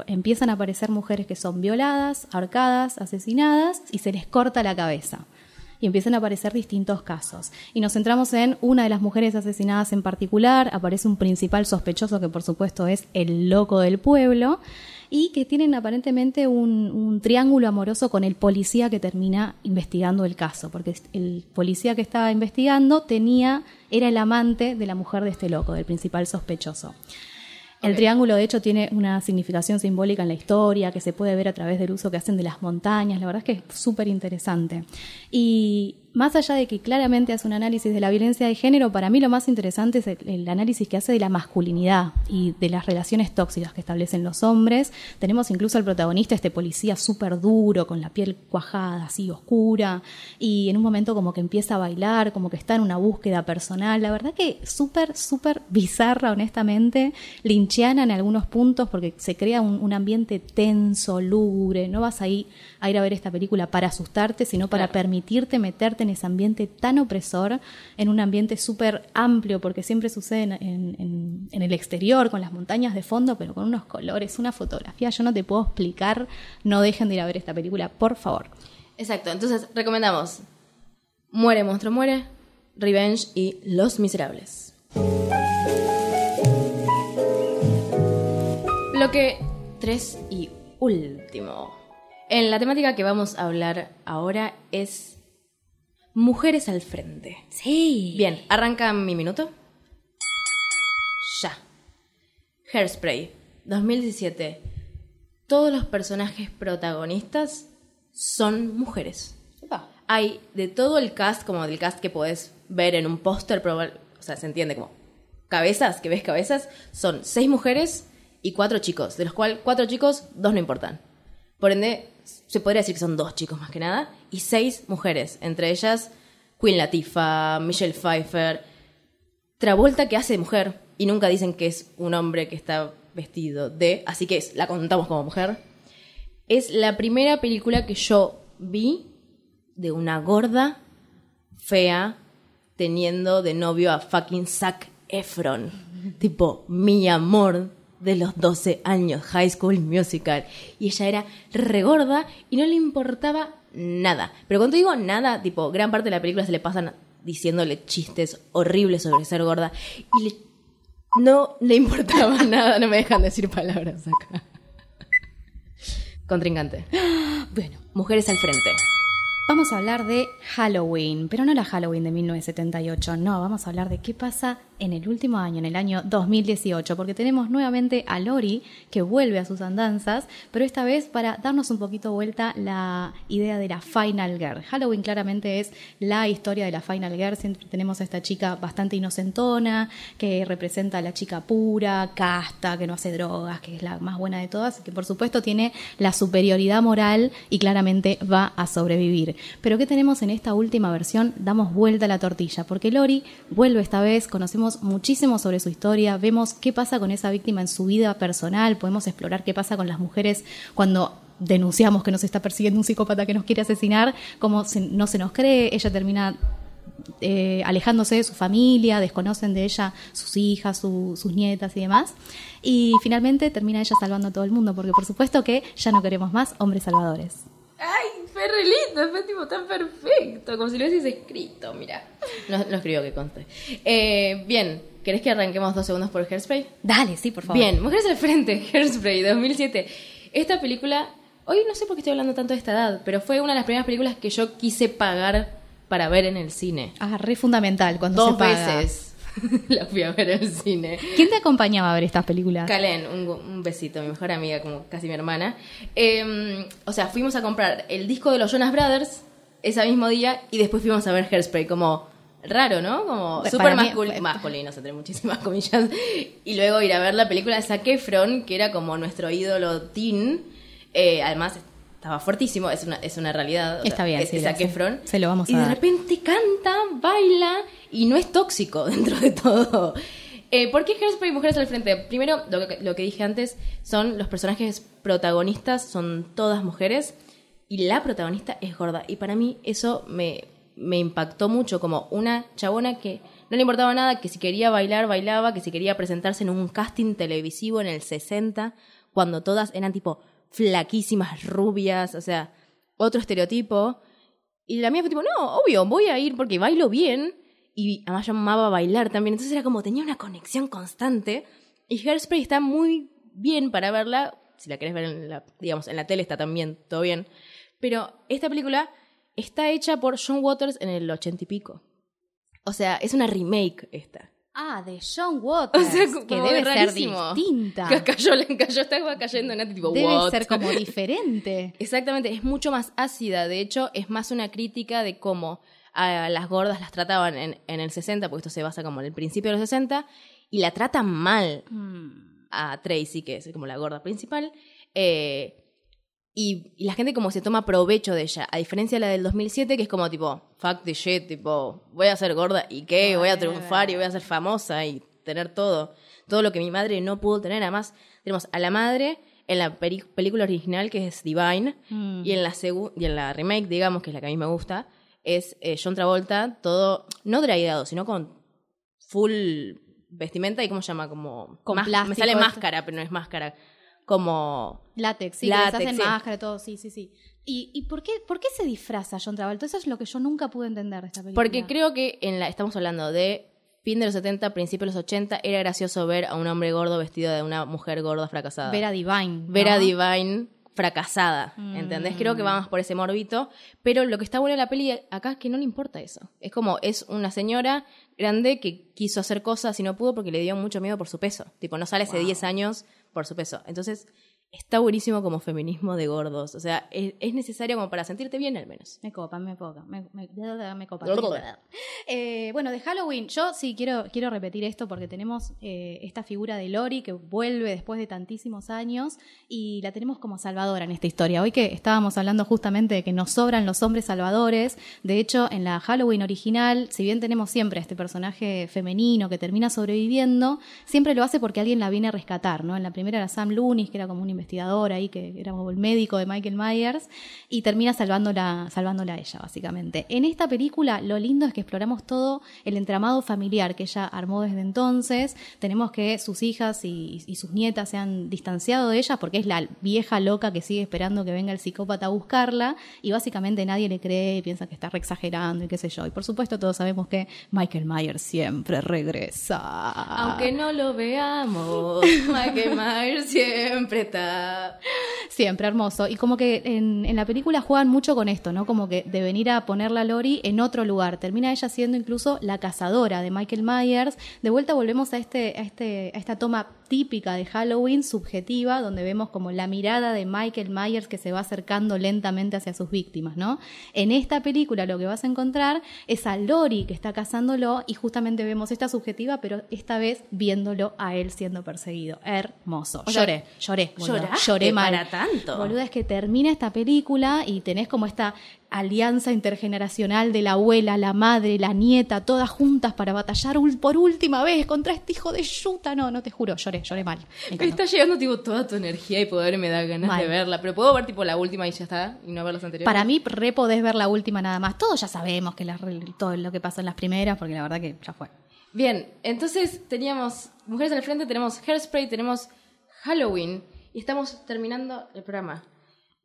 empiezan a aparecer mujeres que son violadas, ahorcadas, asesinadas y se les corta la cabeza. Y empiezan a aparecer distintos casos. Y nos centramos en una de las mujeres asesinadas en particular. Aparece un principal sospechoso que por supuesto es el loco del pueblo y que tienen aparentemente un, un triángulo amoroso con el policía que termina investigando el caso, porque el policía que estaba investigando tenía, era el amante de la mujer de este loco, del principal sospechoso. El triángulo, de hecho, tiene una significación simbólica en la historia que se puede ver a través del uso que hacen de las montañas. La verdad es que es súper interesante. Y más allá de que claramente hace un análisis de la violencia de género, para mí lo más interesante es el, el análisis que hace de la masculinidad y de las relaciones tóxicas que establecen los hombres. Tenemos incluso al protagonista, este policía súper duro, con la piel cuajada, así oscura, y en un momento como que empieza a bailar, como que está en una búsqueda personal. La verdad que súper, súper bizarra, honestamente, linchiana en algunos puntos, porque se crea un, un ambiente tenso, lúgubre. No vas ahí a ir a ver esta película para asustarte, sino para Claro. permitirte meterte en ese ambiente tan opresor, en un ambiente súper amplio, porque siempre sucede en, en- en- el exterior, con las montañas de fondo, pero con unos colores, una fotografía. Yo no te puedo explicar, no dejen de ir a ver esta película, por favor. Exacto, entonces recomendamos Muere, Monstruo, Muere, Revenge y Los Miserables. Bloque 3 y último. En la temática que vamos a hablar ahora es Mujeres al frente. Sí. Bien, arranca mi minuto. Ya. Hairspray, 2017. Todos los personajes protagonistas son mujeres. Hay de todo el cast, como del cast que podés ver en un póster, o sea, se entiende como cabezas, que ves cabezas, son seis mujeres y cuatro chicos, de los cuales cuatro chicos, dos no importan. Por ende, se podría decir que son dos chicos más que nada, y seis mujeres, entre ellas Queen Latifah, Michelle Pfeiffer, Travolta que hace de mujer, y nunca dicen que es un hombre que está vestido de, así que es- la contamos como mujer. Es la primera película que yo vi de una gorda, fea, teniendo de novio a fucking Zac Efron. tipo, mi amor de los 12 años, High School Musical. Y ella era regorda y no le importaba nada. Pero cuando digo nada, tipo, gran parte de la película se le pasan diciéndole chistes horribles sobre ser gorda. Y le- no le importaba nada, no me dejan decir palabras acá. Contrincante. Bueno, Mujeres al frente. vamos a hablar de Halloween, pero no la Halloween de 1978, no, vamos a hablar de qué pasa en el último año, en el año 2018, porque tenemos nuevamente a Lori que vuelve a sus andanzas, pero esta vez para darnos un poquito vuelta la idea de la Final Girl. Halloween claramente es la historia de la Final Girl, siempre tenemos a esta chica bastante inocentona, que representa a la chica pura, casta, que no hace drogas, que es la más buena de todas, que por supuesto tiene la superioridad moral y claramente va a sobrevivir. Pero ¿qué tenemos en esta última versión? Damos vuelta a la tortilla, porque Lori vuelve esta vez, conocemos muchísimo sobre su historia, vemos qué pasa con esa víctima en su vida personal, podemos explorar qué pasa con las mujeres cuando denunciamos que nos está persiguiendo un psicópata que nos quiere asesinar, cómo no se nos cree, ella termina eh, alejándose de su familia, desconocen de ella sus hijas, su- sus nietas y demás. Y finalmente termina ella salvando a todo el mundo, porque por supuesto que ya no queremos más hombres salvadores. Ay, fue re lindo, fue tipo tan perfecto, como si lo hubiese escrito, mira. No, no escribió que conste. Eh, bien, ¿querés que arranquemos dos segundos por Hairspray? Dale, sí, por favor. Bien, Mujeres al Frente, Hairspray, 2007. Esta película, hoy no sé por qué estoy hablando tanto de esta edad, pero fue una de las primeras películas que yo quise pagar para ver en el cine. Ah, re fundamental cuando Dos se paga. veces la fui a ver en el cine. ¿Quién te acompañaba a ver estas películas? Kalen, un, un besito, mi mejor amiga, como casi mi hermana. Eh, o sea, fuimos a comprar el disco de los Jonas Brothers ese mismo día y después fuimos a ver Hairspray, como raro, ¿no? Como súper mascul- masculino, entre muchísimas comillas. Y luego ir a ver la película de Zac Efron, que era como nuestro ídolo teen. Eh, además, estaba fuertísimo, es una, es una realidad. Está bien, es, sí, es Zac. Efron. Se lo vamos a Y de dar. repente canta, baila y no es tóxico dentro de todo. Eh, ¿Por qué Hairspray Mujeres al Frente? Primero, lo que, lo que dije antes, son los personajes protagonistas, son todas mujeres y la protagonista es gorda. Y para mí eso me, me impactó mucho, como una chabona que no le importaba nada, que si quería bailar, bailaba, que si quería presentarse en un casting televisivo en el 60, cuando todas eran tipo flaquísimas, rubias, o sea, otro estereotipo. Y la mía fue tipo, no, obvio, voy a ir porque bailo bien. Y además yo amaba bailar también. Entonces era como, tenía una conexión constante. Y Hairspray está muy bien para verla. Si la querés ver en la, digamos, en la tele está también, todo bien. Pero esta película está hecha por John Waters en el ochenta y pico. O sea, es una remake esta. Ah, de John Waters, O sea, que debe rarísimo. ser distinta. Que cayó, cayó, estaba cayendo en tipo, Debe "What?". ser como diferente. Exactamente, es mucho más ácida. De hecho, es más una crítica de cómo a las gordas las trataban en, en el 60, porque esto se basa como en el principio de los 60, y la tratan mal a Tracy, que es como la gorda principal. eh, y, y la gente como se toma provecho de ella, a diferencia de la del 2007, que es como tipo, fuck the shit, tipo, voy a ser gorda y qué, voy a triunfar y voy a ser famosa y tener todo, todo lo que mi madre no pudo tener. Además, tenemos a la madre en la película original, que es Divine, y, en la y en la remake, digamos, que es la que a mí me gusta, es eh, John Travolta, todo, no dragado, sino con full vestimenta y cómo se llama, como... Con me sale esto. máscara, pero no es máscara como Látex, sí, Látex, hacen sí. máscara, todo, sí, sí, sí. ¿Y, y por, qué, por qué se disfraza John Travolta? Eso es lo que yo nunca pude entender de esta película. Porque creo que en la estamos hablando de fin de los 70, principio de los 80, era gracioso ver a un hombre gordo vestido de una mujer gorda fracasada. Vera Divine. ¿no? Vera Divine fracasada, Mm. ¿entendés? Creo que vamos por ese morbito, pero lo que está bueno de la peli acá es que no le importa eso. Es como, es una señora grande que quiso hacer cosas y no pudo porque le dio mucho miedo por su peso. Tipo, no sale hace 10 años por su peso. Entonces, está buenísimo como feminismo de gordos. O sea, es, es necesario como para sentirte bien al menos. Me copa, me copa, me, me, me copa. Eh, bueno, de Halloween, yo sí quiero, quiero repetir esto porque tenemos eh, esta figura de Lori que vuelve después de tantísimos años y la tenemos como salvadora en esta historia. Hoy que estábamos hablando justamente de que nos sobran los hombres salvadores, de hecho en la Halloween original, si bien tenemos siempre a este personaje femenino que termina sobreviviendo, siempre lo hace porque alguien la viene a rescatar, ¿no? En la primera era Sam Loomis, que era como un investigador ahí, que era como el médico de Michael Myers, y termina salvándola, salvándola a ella, básicamente. En esta película, lo lindo es que exploramos todo el entramado familiar que ella armó desde entonces. Tenemos que sus hijas y, y sus nietas se han distanciado de ella porque es la vieja loca que sigue esperando que venga el psicópata a buscarla, y básicamente nadie le cree, piensa que está re exagerando y qué sé yo. Y por supuesto, todos sabemos que Michael Myers siempre regresa. Aunque no lo veamos, Michael Myers siempre está. Siempre hermoso. Y como que en, en, la película juegan mucho con esto, ¿no? Como que de venir a ponerla a Lori en otro lugar. Termina ella siendo incluso la cazadora de Michael Myers. De vuelta volvemos a, este, a, este, a esta toma típica de Halloween, subjetiva, donde vemos como la mirada de Michael Myers que se va acercando lentamente hacia sus víctimas, ¿no? En esta película lo que vas a encontrar es a Lori que está cazándolo y justamente vemos esta subjetiva, pero esta vez viéndolo a él siendo perseguido. Hermoso. O sea, lloré, lloré, boluda. ¿lloraste lloré mal. para tanto? Boluda, es que termina esta película y tenés como esta alianza intergeneracional de la abuela, la madre, la nieta, todas juntas para batallar por última vez contra este hijo de yuta. No, no te juro, lloré, lloré mal. Me está llegando tipo toda tu energía y poder me da ganas Mal. de verla. Pero puedo ver tipo la última y ya está. Y no ver las anteriores. Para mí, re podés ver la última nada más. Todos ya sabemos que las- todo lo que pasó en las primeras, porque la verdad que ya fue. Bien, entonces teníamos Mujeres al Frente, tenemos Hairspray, tenemos Halloween y estamos terminando el programa.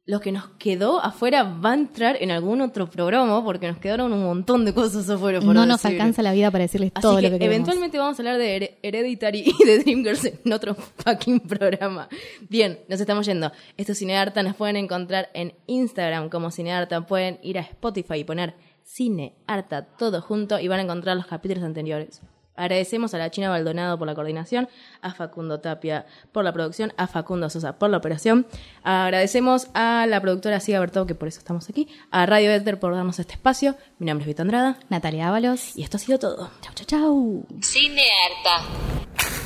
Lo que nos quedó afuera va a entrar en algún otro programa porque nos quedaron un montón de cosas afuera. por No nos decir. alcanza la vida para decirles Así todo que, lo que queremos. eventualmente vamos a hablar de Her- Hereditary y de Dreamgirls en otro fucking programa. Bien, nos estamos yendo. Esto es Cinearta, nos pueden encontrar en Instagram como Cinearta. Pueden ir a Spotify y poner Cinearta todo junto y van a encontrar los capítulos anteriores. Agradecemos a la China Baldonado por la coordinación, a Facundo Tapia por la producción, a Facundo Sosa por la operación. Agradecemos a la productora Siga Bertov, que por eso estamos aquí, a Radio Ether por darnos este espacio. Mi nombre es Vito Andrada Natalia Ábalos. y esto ha sido todo. Chau, chau, chau. Cine harta.